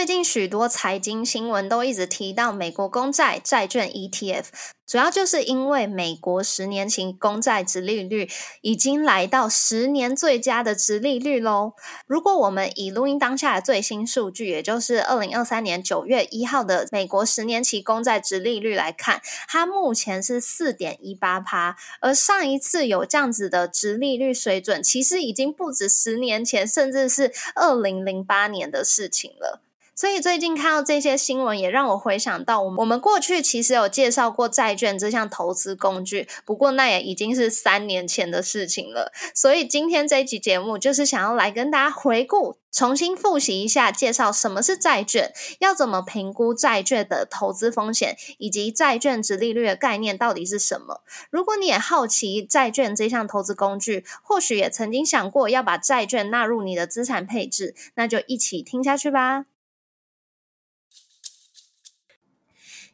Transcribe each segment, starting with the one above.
最近许多财经新闻都一直提到美国公债债券 ETF，主要就是因为美国十年期公债值利率已经来到十年最佳的值利率喽。如果我们以录音当下的最新数据，也就是二零二三年九月一号的美国十年期公债值利率来看，它目前是四点一八趴，而上一次有这样子的值利率水准，其实已经不止十年前，甚至是二零零八年的事情了。所以最近看到这些新闻，也让我回想到我们我们过去其实有介绍过债券这项投资工具，不过那也已经是三年前的事情了。所以今天这一集节目就是想要来跟大家回顾，重新复习一下，介绍什么是债券，要怎么评估债券的投资风险，以及债券值利率的概念到底是什么。如果你也好奇债券这项投资工具，或许也曾经想过要把债券纳入你的资产配置，那就一起听下去吧。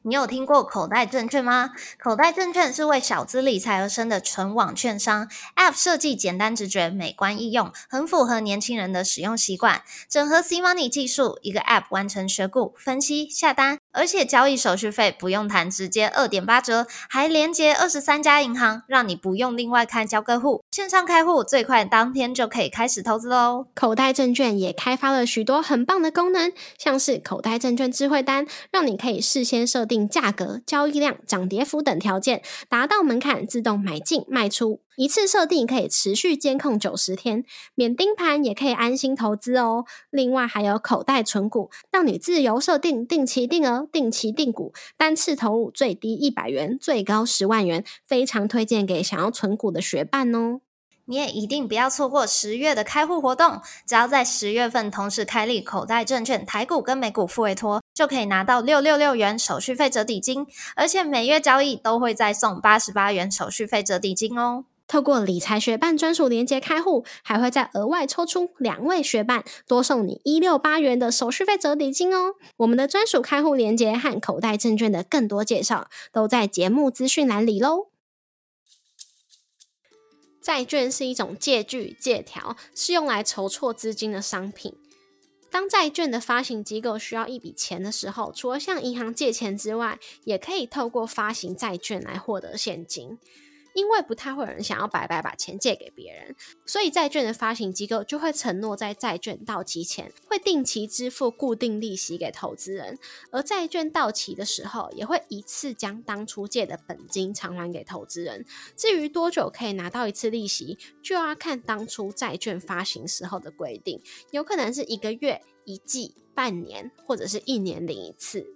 你有听过口袋证券吗？口袋证券是为小资理财而生的纯网券商，App 设计简单直觉、美观易用，很符合年轻人的使用习惯。整合 C Money 技术，一个 App 完成选股、分析、下单，而且交易手续费不用谈，直接二点八折，还连接二十三家银行，让你不用另外看交割户。线上开户最快当天就可以开始投资喽。口袋证券也开发了许多很棒的功能，像是口袋证券智慧单，让你可以事先设定。价格、交易量、涨跌幅等条件达到门槛，自动买进卖出，一次设定可以持续监控九十天，免盯盘也可以安心投资哦。另外还有口袋存股，让你自由设定定期定额、定期定股，单次投入最低一百元，最高十万元，非常推荐给想要存股的学伴哦。你也一定不要错过十月的开户活动，只要在十月份同时开立口袋证券台股跟美股付委托，就可以拿到六六六元手续费折抵金，而且每月交易都会再送八十八元手续费折抵金哦。透过理财学办专属连接开户，还会再额外抽出两位学伴，多送你一六八元的手续费折抵金哦。我们的专属开户连接和口袋证券的更多介绍，都在节目资讯栏里喽。债券是一种借据、借条，是用来筹措资金的商品。当债券的发行机构需要一笔钱的时候，除了向银行借钱之外，也可以透过发行债券来获得现金。因为不太会有人想要白白把钱借给别人，所以债券的发行机构就会承诺在债券到期前会定期支付固定利息给投资人，而债券到期的时候也会一次将当初借的本金偿还给投资人。至于多久可以拿到一次利息，就要看当初债券发行时候的规定，有可能是一个月、一季、半年，或者是一年领一次。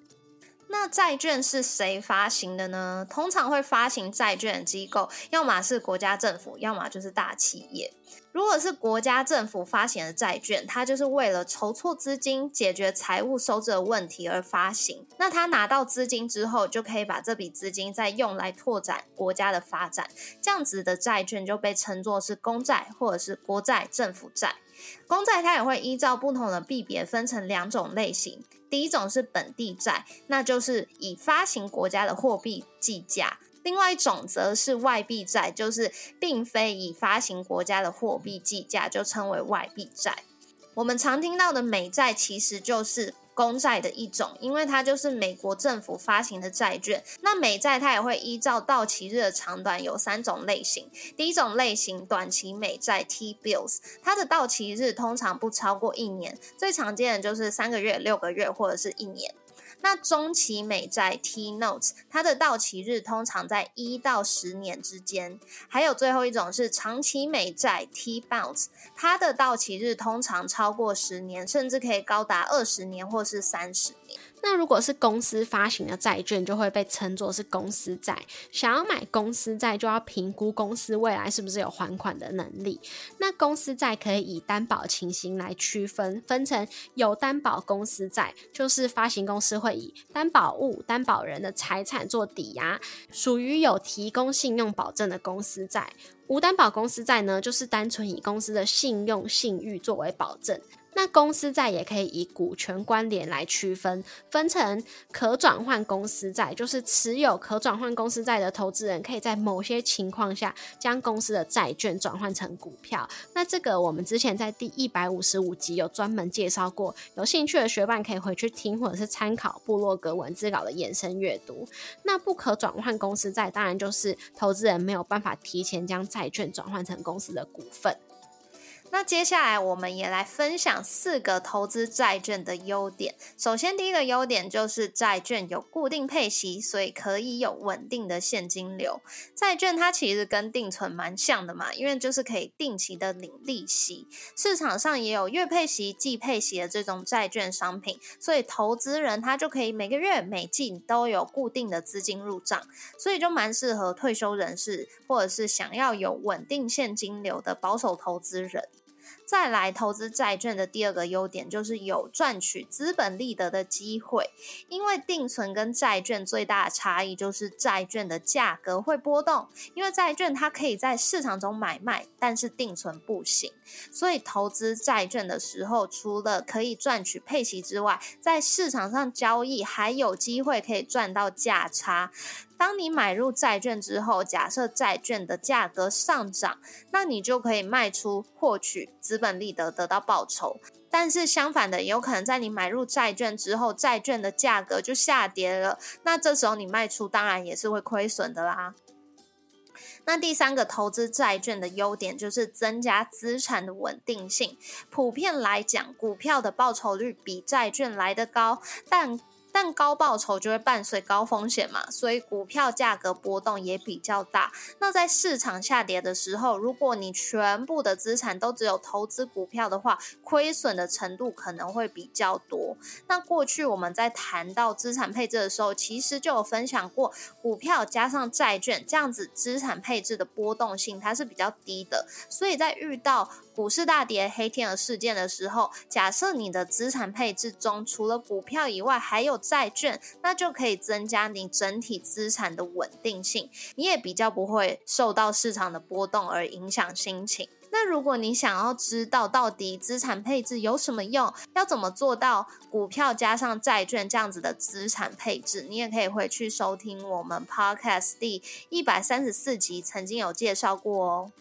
那债券是谁发行的呢？通常会发行债券的机构，要么是国家政府，要么就是大企业。如果是国家政府发行的债券，它就是为了筹措资金、解决财务收支的问题而发行。那他拿到资金之后，就可以把这笔资金再用来拓展国家的发展。这样子的债券就被称作是公债或者是国债、政府债。公债它也会依照不同的币别分成两种类型。第一种是本地债，那就是以发行国家的货币计价；另外一种则是外币债，就是并非以发行国家的货币计价，就称为外币债。我们常听到的美债其实就是。公债的一种，因为它就是美国政府发行的债券。那美债它也会依照到期日的长短有三种类型。第一种类型，短期美债 T-bills，它的到期日通常不超过一年，最常见的就是三个月、六个月或者是一年。那中期美债 T notes，它的到期日通常在一到十年之间。还有最后一种是长期美债 T bonds，它的到期日通常超过十年，甚至可以高达二十年或是三十年。那如果是公司发行的债券，就会被称作是公司债。想要买公司债，就要评估公司未来是不是有还款的能力。那公司债可以以担保情形来区分，分成有担保公司债，就是发行公司会以担保物、担保人的财产做抵押，属于有提供信用保证的公司债。无担保公司债呢，就是单纯以公司的信用信誉作为保证。那公司债也可以以股权关联来区分，分成可转换公司债，就是持有可转换公司债的投资人，可以在某些情况下将公司的债券转换成股票。那这个我们之前在第一百五十五集有专门介绍过，有兴趣的学伴可以回去听，或者是参考部落格文字稿的延伸阅读。那不可转换公司债，当然就是投资人没有办法提前将债券转换成公司的股份。那接下来我们也来分享四个投资债券的优点。首先，第一个优点就是债券有固定配息，所以可以有稳定的现金流。债券它其实跟定存蛮像的嘛，因为就是可以定期的领利息。市场上也有月配息、季配息的这种债券商品，所以投资人他就可以每个月、每季都有固定的资金入账，所以就蛮适合退休人士或者是想要有稳定现金流的保守投资人。再来投资债券的第二个优点就是有赚取资本利得的机会，因为定存跟债券最大的差异就是债券的价格会波动，因为债券它可以在市场中买卖，但是定存不行，所以投资债券的时候，除了可以赚取配息之外，在市场上交易还有机会可以赚到价差。当你买入债券之后，假设债券的价格上涨，那你就可以卖出获取资本利得，得到报酬。但是相反的，有可能在你买入债券之后，债券的价格就下跌了，那这时候你卖出，当然也是会亏损的啦。那第三个投资债券的优点就是增加资产的稳定性。普遍来讲，股票的报酬率比债券来得高，但但高报酬就会伴随高风险嘛，所以股票价格波动也比较大。那在市场下跌的时候，如果你全部的资产都只有投资股票的话，亏损的程度可能会比较多。那过去我们在谈到资产配置的时候，其实就有分享过，股票加上债券这样子资产配置的波动性它是比较低的。所以在遇到股市大跌、黑天鹅事件的时候，假设你的资产配置中除了股票以外还有债券，那就可以增加你整体资产的稳定性，你也比较不会受到市场的波动而影响心情。那如果你想要知道到底资产配置有什么用，要怎么做到股票加上债券这样子的资产配置，你也可以回去收听我们 Podcast 第一百三十四集，曾经有介绍过哦。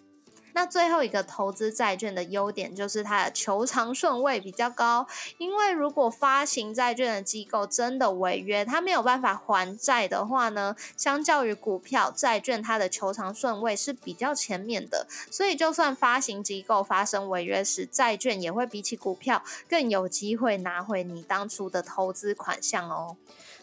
那最后一个投资债券的优点就是它的求偿顺位比较高，因为如果发行债券的机构真的违约，它没有办法还债的话呢，相较于股票、债券，它的求偿顺位是比较前面的，所以就算发行机构发生违约时，债券也会比起股票更有机会拿回你当初的投资款项哦。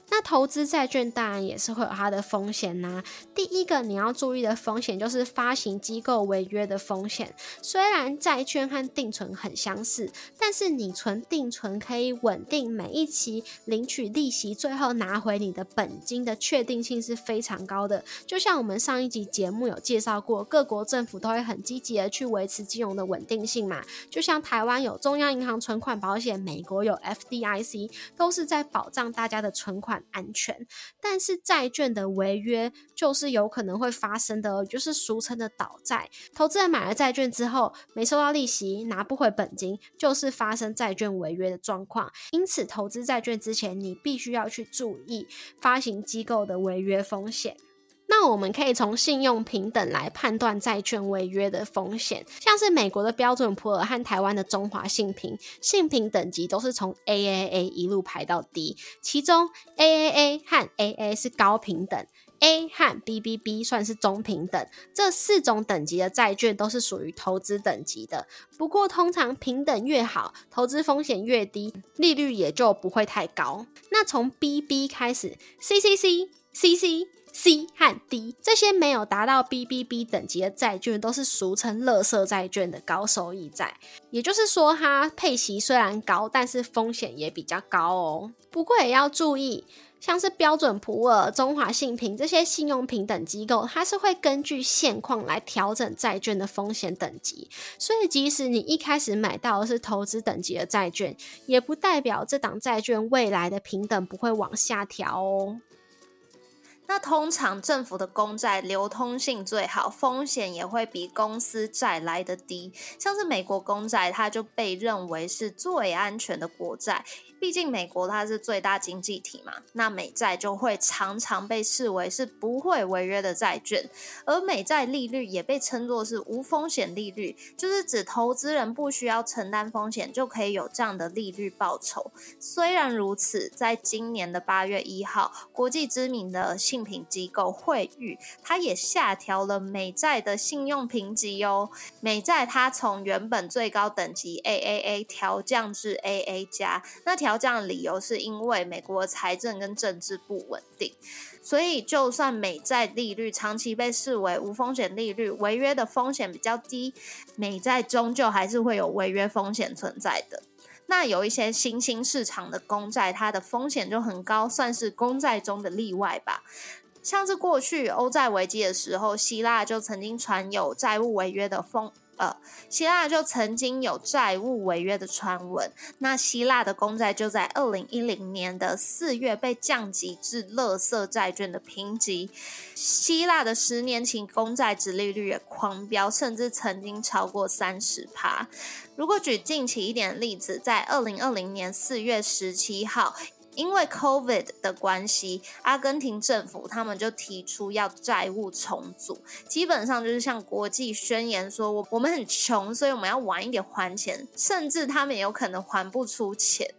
那投资债券当然也是会有它的风险呐。第一个你要注意的风险就是发行机构违约的风险。虽然债券和定存很相似，但是你存定存可以稳定每一期领取利息，最后拿回你的本金的确定性是非常高的。就像我们上一集节目有介绍过，各国政府都会很积极的去维持金融的稳定性嘛。就像台湾有中央银行存款保险，美国有 FDIC，都是在保障大家的存款。安全，但是债券的违约就是有可能会发生的，就是俗称的倒债。投资人买了债券之后没收到利息，拿不回本金，就是发生债券违约的状况。因此，投资债券之前，你必须要去注意发行机构的违约风险。那我们可以从信用平等来判断债券违约的风险，像是美国的标准普尔和台湾的中华信平，信评等级都是从 AAA 一路排到 D，其中 AAA 和 AA 是高平等，A 和 BBB 算是中平等。这四种等级的债券都是属于投资等级的，不过通常平等越好，投资风险越低，利率也就不会太高。那从 BB 开始，CCC、CC。C 和 D 这些没有达到 BBB 等级的债券，都是俗称“垃圾债券”的高收益债。也就是说，它配息虽然高，但是风险也比较高哦。不过也要注意，像是标准普尔、中华信评这些信用平等机构，它是会根据现况来调整债券的风险等级。所以，即使你一开始买到的是投资等级的债券，也不代表这档债券未来的平等不会往下调哦。那通常政府的公债流通性最好，风险也会比公司债来得低。像是美国公债，它就被认为是最安全的国债。毕竟美国它是最大经济体嘛，那美债就会常常被视为是不会违约的债券，而美债利率也被称作是无风险利率，就是指投资人不需要承担风险就可以有这样的利率报酬。虽然如此，在今年的八月一号，国际知名的信评机构惠誉，它也下调了美债的信用评级哦。美债它从原本最高等级 AAA 调降至 AA 加，那调。调降的理由是因为美国财政跟政治不稳定，所以就算美债利率长期被视为无风险利率，违约的风险比较低，美债终究还是会有违约风险存在的。那有一些新兴市场的公债，它的风险就很高，算是公债中的例外吧。像是过去欧债危机的时候，希腊就曾经传有债务违约的风。呃，希腊就曾经有债务违约的传闻，那希腊的公债就在二零一零年的四月被降级至垃圾债券的评级，希腊的十年期公债值利率也狂飙，甚至曾经超过三十趴。如果举近期一点例子，在二零二零年四月十七号。因为 COVID 的关系，阿根廷政府他们就提出要债务重组，基本上就是向国际宣言说，我我们很穷，所以我们要晚一点还钱，甚至他们也有可能还不出钱。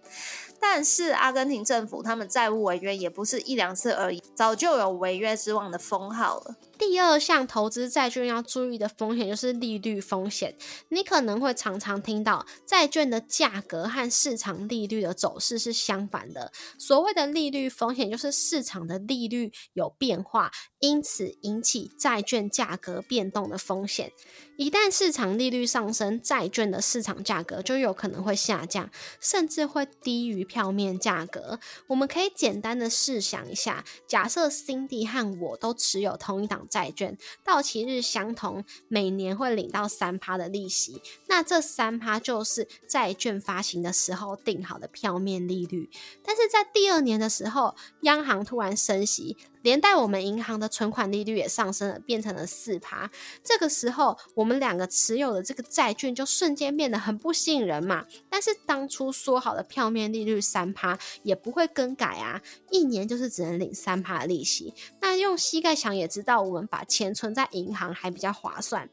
但是阿根廷政府他们债务违约也不是一两次而已，早就有违约之王的封号了。第二项投资债券要注意的风险就是利率风险。你可能会常常听到债券的价格和市场利率的走势是相反的。所谓的利率风险就是市场的利率有变化，因此引起债券价格变动的风险。一旦市场利率上升，债券的市场价格就有可能会下降，甚至会低于票面价格。我们可以简单的试想一下，假设 Cindy 和我都持有同一档。债券到期日相同，每年会领到三趴的利息。那这三趴就是债券发行的时候定好的票面利率。但是在第二年的时候，央行突然升息。连带我们银行的存款利率也上升了，变成了四趴。这个时候，我们两个持有的这个债券就瞬间变得很不吸引人嘛。但是当初说好的票面利率三趴也不会更改啊，一年就是只能领三趴的利息。那用膝盖想也知道，我们把钱存在银行还比较划算。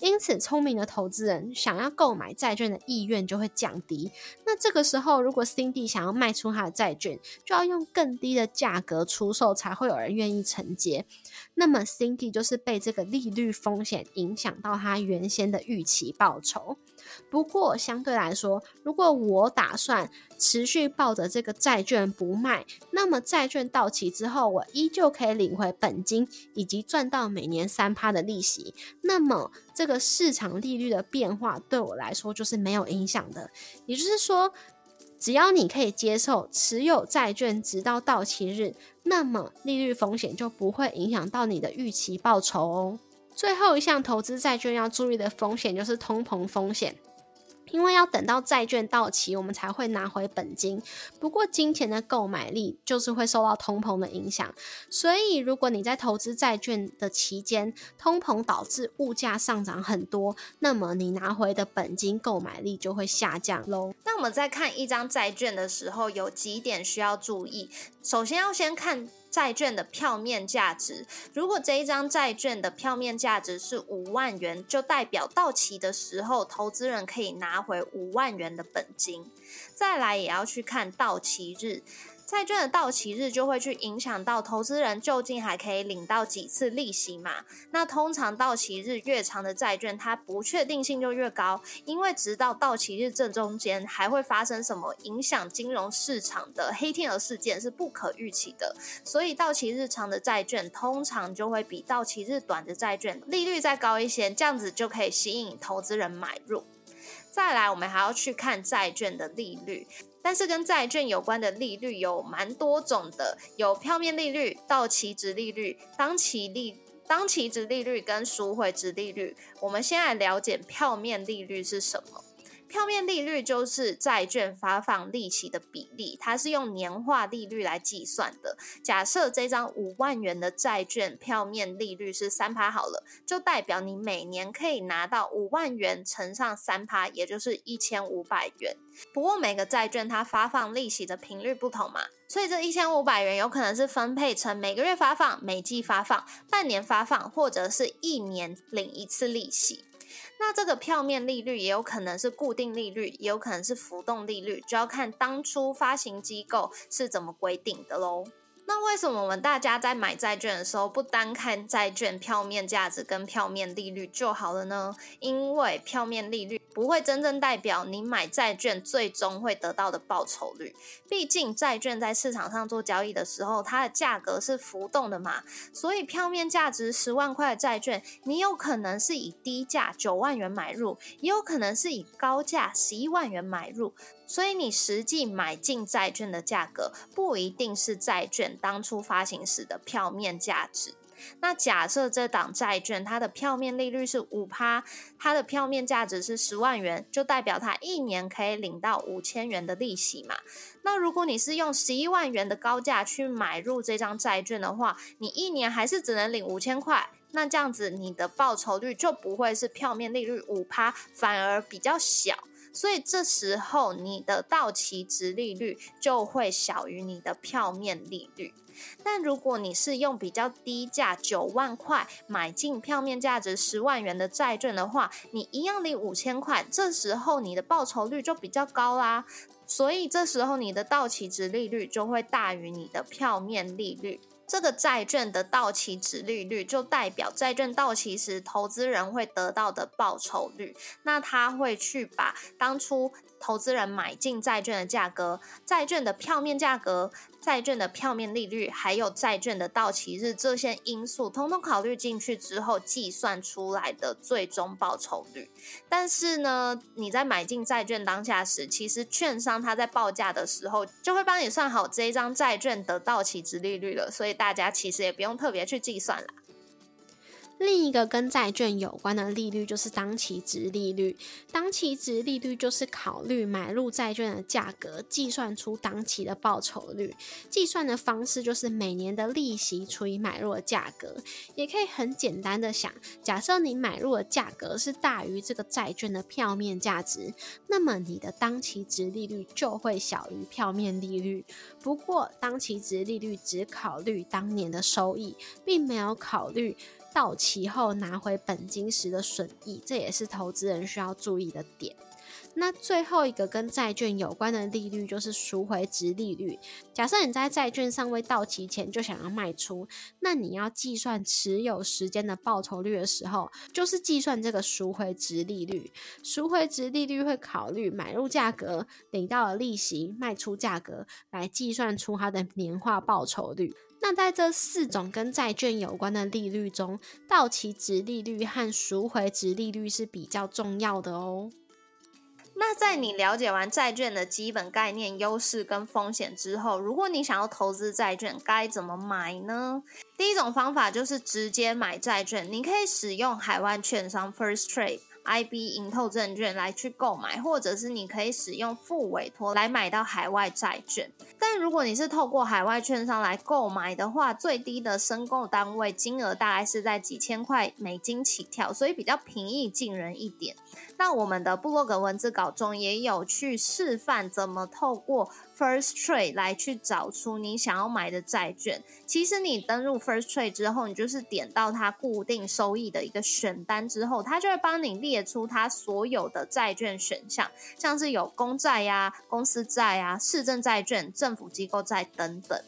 因此，聪明的投资人想要购买债券的意愿就会降低。那这个时候，如果 Cindy 想要卖出他的债券，就要用更低的价格出售，才会有人愿意承接。那么，Cindy 就是被这个利率风险影响到他原先的预期报酬。不过，相对来说，如果我打算持续抱着这个债券不卖，那么债券到期之后，我依旧可以领回本金，以及赚到每年三趴的利息。那么，这个市场利率的变化对我来说就是没有影响的。也就是说，只要你可以接受持有债券直到到期日，那么利率风险就不会影响到你的预期报酬哦。最后一项投资债券要注意的风险就是通膨风险。因为要等到债券到期，我们才会拿回本金。不过，金钱的购买力就是会受到通膨的影响。所以，如果你在投资债券的期间，通膨导致物价上涨很多，那么你拿回的本金购买力就会下降喽。那我们在看一张债券的时候，有几点需要注意。首先要先看。债券的票面价值，如果这一张债券的票面价值是五万元，就代表到期的时候，投资人可以拿回五万元的本金。再来，也要去看到期日。债券的到期日就会去影响到投资人究竟还可以领到几次利息嘛？那通常到期日越长的债券，它不确定性就越高，因为直到到期日正中间还会发生什么影响金融市场的黑天鹅事件是不可预期的，所以到期日长的债券通常就会比到期日短的债券利率再高一些，这样子就可以吸引投资人买入。再来，我们还要去看债券的利率。但是跟债券有关的利率有蛮多种的，有票面利率、到期值利率、当期利、当期值利率跟赎回值利率。我们先来了解票面利率是什么。票面利率就是债券发放利息的比例，它是用年化利率来计算的。假设这张五万元的债券票面利率是三趴好了，就代表你每年可以拿到五万元乘上三趴，也就是一千五百元。不过每个债券它发放利息的频率不同嘛，所以这一千五百元有可能是分配成每个月发放、每季发放、半年发放，或者是一年领一次利息。那这个票面利率也有可能是固定利率，也有可能是浮动利率，就要看当初发行机构是怎么规定的喽。那为什么我们大家在买债券的时候不单看债券票面价值跟票面利率就好了呢？因为票面利率不会真正代表你买债券最终会得到的报酬率。毕竟债券在市场上做交易的时候，它的价格是浮动的嘛，所以票面价值十万块的债券，你有可能是以低价九万元买入，也有可能是以高价十一万元买入。所以你实际买进债券的价格不一定是债券当初发行时的票面价值。那假设这档债券它的票面利率是五趴，它的票面价值是十万元，就代表它一年可以领到五千元的利息嘛。那如果你是用十一万元的高价去买入这张债券的话，你一年还是只能领五千块。那这样子你的报酬率就不会是票面利率五趴，反而比较小。所以这时候你的到期值利率就会小于你的票面利率。但如果你是用比较低价九万块买进票面价值十万元的债券的话，你一样领五千块，这时候你的报酬率就比较高啦。所以这时候你的到期值利率就会大于你的票面利率。这个债券的到期值利率就代表债券到期时投资人会得到的报酬率。那他会去把当初投资人买进债券的价格、债券的票面价格。债券的票面利率，还有债券的到期日这些因素，通通考虑进去之后，计算出来的最终报酬率。但是呢，你在买进债券当下时，其实券商他在报价的时候，就会帮你算好这一张债券的到期值利率了，所以大家其实也不用特别去计算了。另一个跟债券有关的利率就是当期值利率。当期值利率就是考虑买入债券的价格，计算出当期的报酬率。计算的方式就是每年的利息除以买入的价格。也可以很简单的想，假设你买入的价格是大于这个债券的票面价值，那么你的当期值利率就会小于票面利率。不过，当期值利率只考虑当年的收益，并没有考虑。到期后拿回本金时的损益，这也是投资人需要注意的点。那最后一个跟债券有关的利率就是赎回值利率。假设你在债券尚未到期前就想要卖出，那你要计算持有时间的报酬率的时候，就是计算这个赎回值利率。赎回值利率会考虑买入价格、领到的利息、卖出价格，来计算出它的年化报酬率。那在这四种跟债券有关的利率中，到期值利率和赎回值利率是比较重要的哦。那在你了解完债券的基本概念、优势跟风险之后，如果你想要投资债券，该怎么买呢？第一种方法就是直接买债券，你可以使用海外券商 First Trade。IB 盈透证券来去购买，或者是你可以使用副委托来买到海外债券。但如果你是透过海外券商来购买的话，最低的申购单位金额大概是在几千块美金起跳，所以比较平易近人一点。那我们的部落格文字稿中也有去示范怎么透过 First Trade 来去找出你想要买的债券。其实你登录 First Trade 之后，你就是点到它固定收益的一个选单之后，它就会帮你列出它所有的债券选项，像是有公债呀、公司债啊、市政债券、政府机构债等等。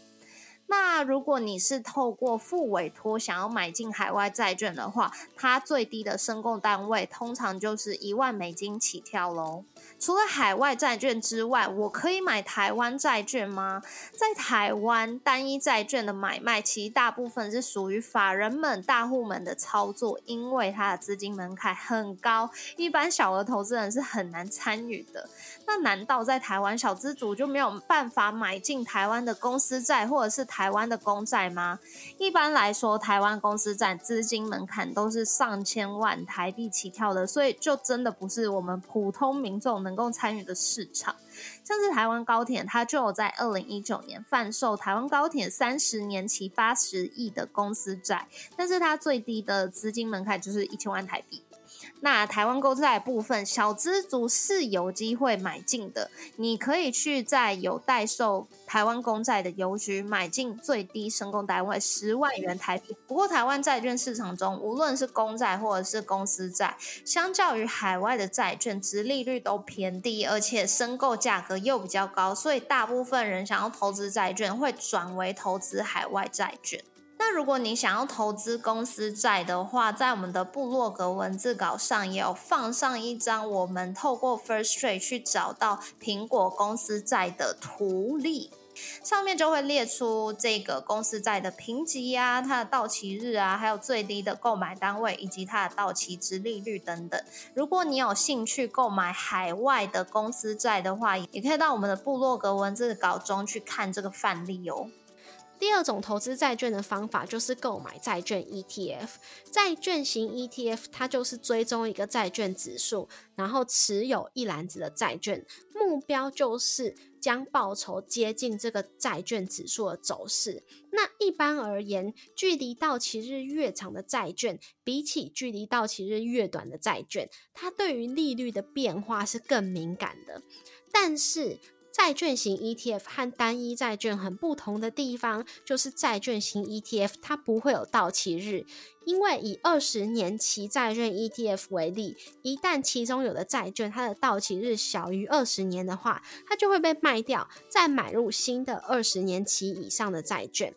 那如果你是透过副委托想要买进海外债券的话，它最低的申购单位通常就是一万美金起跳喽。除了海外债券之外，我可以买台湾债券吗？在台湾，单一债券的买卖其实大部分是属于法人们、大户们的操作，因为它的资金门槛很高，一般小额投资人是很难参与的。那难道在台湾小资族就没有办法买进台湾的公司债或者是台湾的公债吗？一般来说，台湾公司债资金门槛都是上千万台币起跳的，所以就真的不是我们普通民众能。能够参与的市场。像是台湾高铁，它就有在二零一九年贩售台湾高铁三十年期八十亿的公司债，但是它最低的资金门槛就是一千万台币。那台湾公债部分，小资族是有机会买进的。你可以去在有代售台湾公债的邮局买进，最低申购单位十万元台币。不过，台湾债券市场中，无论是公债或者是公司债，相较于海外的债券，值利率都偏低，而且申购价格又比较高，所以大部分人想要投资债券，会转为投资海外债券。那如果你想要投资公司债的话，在我们的部落格文字稿上也有放上一张我们透过 First Trade 去找到苹果公司债的图例，上面就会列出这个公司债的评级啊、它的到期日啊，还有最低的购买单位以及它的到期值利率等等。如果你有兴趣购买海外的公司债的话，也可以到我们的部落格文字稿中去看这个范例哦。第二种投资债券的方法就是购买债券 ETF。债券型 ETF 它就是追踪一个债券指数，然后持有一篮子的债券，目标就是将报酬接近这个债券指数的走势。那一般而言，距离到期日越长的债券，比起距离到期日越短的债券，它对于利率的变化是更敏感的。但是债券型 ETF 和单一债券很不同的地方，就是债券型 ETF 它不会有到期日，因为以二十年期债券 ETF 为例，一旦其中有的债券它的到期日小于二十年的话，它就会被卖掉，再买入新的二十年期以上的债券。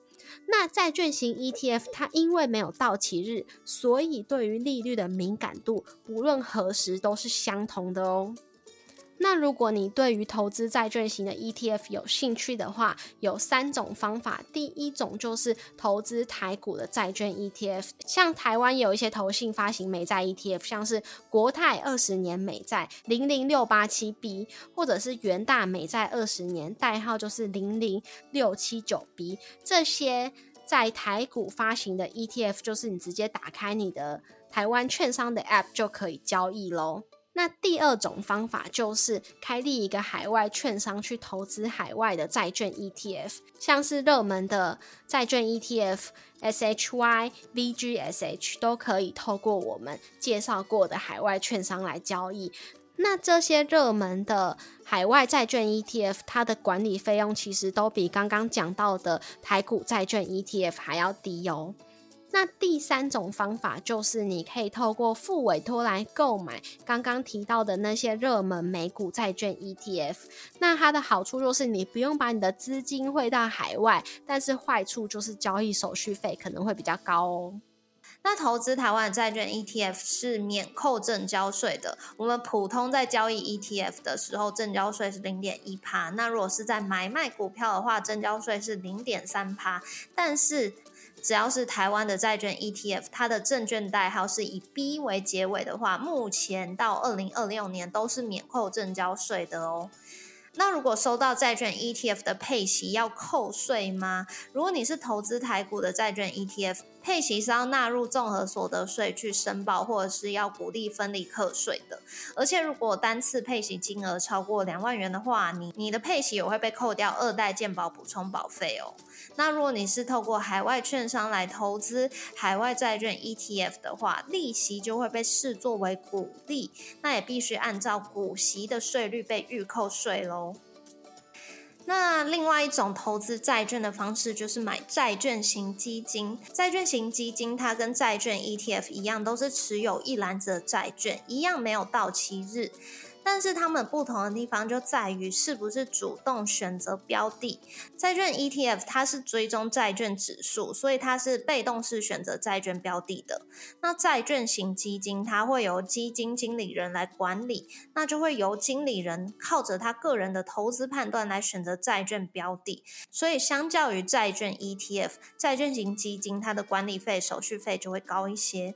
那债券型 ETF 它因为没有到期日，所以对于利率的敏感度，不论何时都是相同的哦。那如果你对于投资债券型的 ETF 有兴趣的话，有三种方法。第一种就是投资台股的债券 ETF，像台湾有一些投信发行美债 ETF，像是国泰二十年美债零零六八七 B，或者是元大美债二十年，代号就是零零六七九 B。这些在台股发行的 ETF，就是你直接打开你的台湾券商的 App 就可以交易喽。那第二种方法就是开立一个海外券商去投资海外的债券 ETF，像是热门的债券 ETF SHY、VGSH 都可以透过我们介绍过的海外券商来交易。那这些热门的海外债券 ETF，它的管理费用其实都比刚刚讲到的台股债券 ETF 还要低哦。那第三种方法就是你可以透过副委托来购买刚刚提到的那些热门美股债券 ETF。那它的好处就是你不用把你的资金汇到海外，但是坏处就是交易手续费可能会比较高哦。那投资台湾债券 ETF 是免扣证交税的。我们普通在交易 ETF 的时候，证交税是零点一趴。那如果是在买卖股票的话，证交税是零点三趴。但是只要是台湾的债券 ETF，它的证券代号是以 B 为结尾的话，目前到二零二六年都是免扣证交税的哦。那如果收到债券 ETF 的配息要扣税吗？如果你是投资台股的债券 ETF，配息是要纳入综合所得税去申报，或者是要鼓励分离课税的。而且如果单次配息金额超过两万元的话，你你的配息也会被扣掉二代健保补充保费哦。那如果你是透过海外券商来投资海外债券 ETF 的话，利息就会被视作为股利，那也必须按照股息的税率被预扣税喽。那另外一种投资债券的方式就是买债券型基金。债券型基金它跟债券 ETF 一样，都是持有一篮子的债券，一样没有到期日。但是它们不同的地方就在于是不是主动选择标的。债券 ETF 它是追踪债券指数，所以它是被动式选择债券标的的。那债券型基金它会由基金经理人来管理，那就会由经理人靠着他个人的投资判断来选择债券标的。所以相较于债券 ETF，债券型基金它的管理费、手续费就会高一些。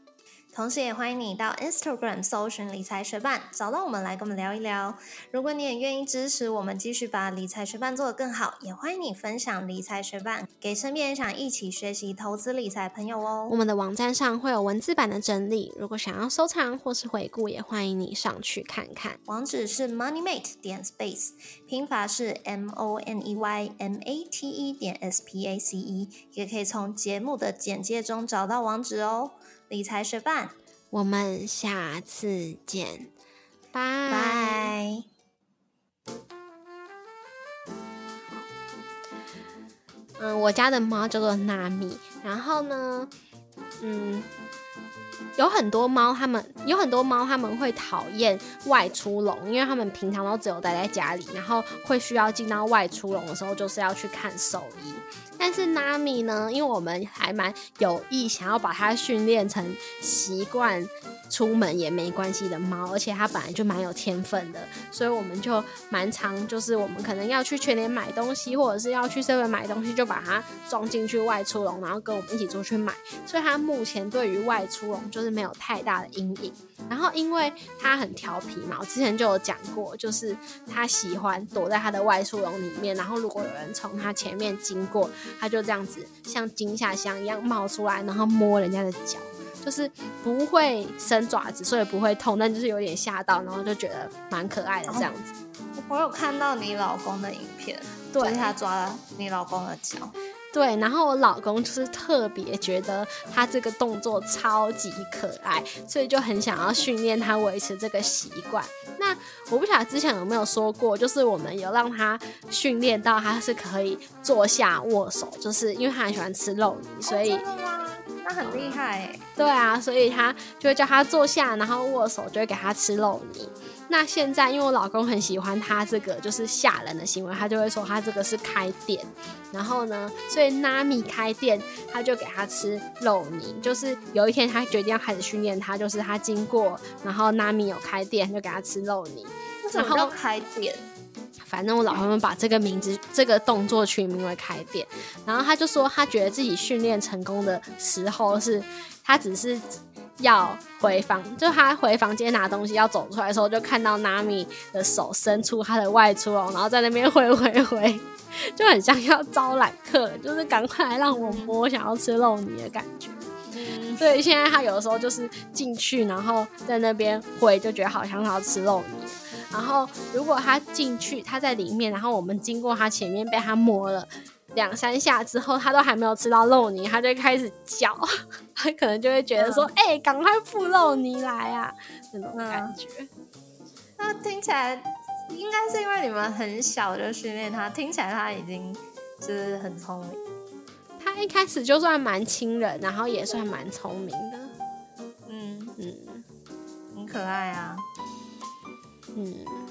同时，也欢迎你到 Instagram 搜寻理财学伴，找到我们来跟我们聊一聊。如果你也愿意支持我们继续把理财学伴做得更好，也欢迎你分享理财学伴给身边想一起学习投资理财朋友哦。我们的网站上会有文字版的整理，如果想要收藏或是回顾，也欢迎你上去看看。网址是 moneymate 点 space，拼法是 m o n e y m a t e 点 s p a c e，也可以从节目的简介中找到网址哦。理财学伴，我们下次见，拜拜。嗯，我家的猫叫做纳米，然后呢，嗯，有很多猫，它们有很多猫，它们会讨厌外出笼，因为它们平常都只有待在家里，然后会需要进到外出笼的时候，就是要去看兽医。但是 Nami 呢？因为我们还蛮有意想要把它训练成习惯出门也没关系的猫，而且它本来就蛮有天分的，所以我们就蛮常就是我们可能要去全联买东西，或者是要去什么买东西，就把它装进去外出笼，然后跟我们一起出去买。所以它目前对于外出笼就是没有太大的阴影。然后因为它很调皮嘛，我之前就有讲过，就是它喜欢躲在它的外出笼里面，然后如果有人从它前面经过。它就这样子，像惊吓箱一样冒出来，然后摸人家的脚，就是不会伸爪子，所以不会痛，但就是有点吓到，然后就觉得蛮可爱的这样子。我有看到你老公的影片，就是他抓了你老公的脚。对，然后我老公就是特别觉得他这个动作超级可爱，所以就很想要训练他维持这个习惯。那我不晓得之前有没有说过，就是我们有让他训练到他是可以坐下握手，就是因为他很喜欢吃肉泥，所以那很厉害。对啊，所以他就会叫他坐下，然后握手，就会给他吃肉泥。那现在，因为我老公很喜欢他这个就是吓人的行为，他就会说他这个是开店。然后呢，所以 Nami 开店，他就给他吃肉泥。就是有一天他决定要开始训练他，就是他经过，然后 Nami 有开店，就给他吃肉泥。为什么要开店？反正我老公把这个名字、这个动作取名为开店。然后他就说，他觉得自己训练成功的时候是，他只是。要回房，就他回房间拿东西要走出来的时候，就看到 Nami 的手伸出他的外出笼，然后在那边挥挥挥，就很像要招揽客人，就是赶快来让我摸，想要吃肉泥的感觉。所以现在他有的时候就是进去，然后在那边挥，就觉得好像他要吃肉泥。然后如果他进去，他在里面，然后我们经过他前面被他摸了。两三下之后，他都还没有吃到肉泥，他就开始叫，他 可能就会觉得说：“哎，赶快付肉泥来啊！”那种感觉。那听起来应该是因为你们很小就训练他，听起来他已经就是很聪明。他一开始就算蛮亲人，然后也算蛮聪明的。嗯嗯，很可爱啊。嗯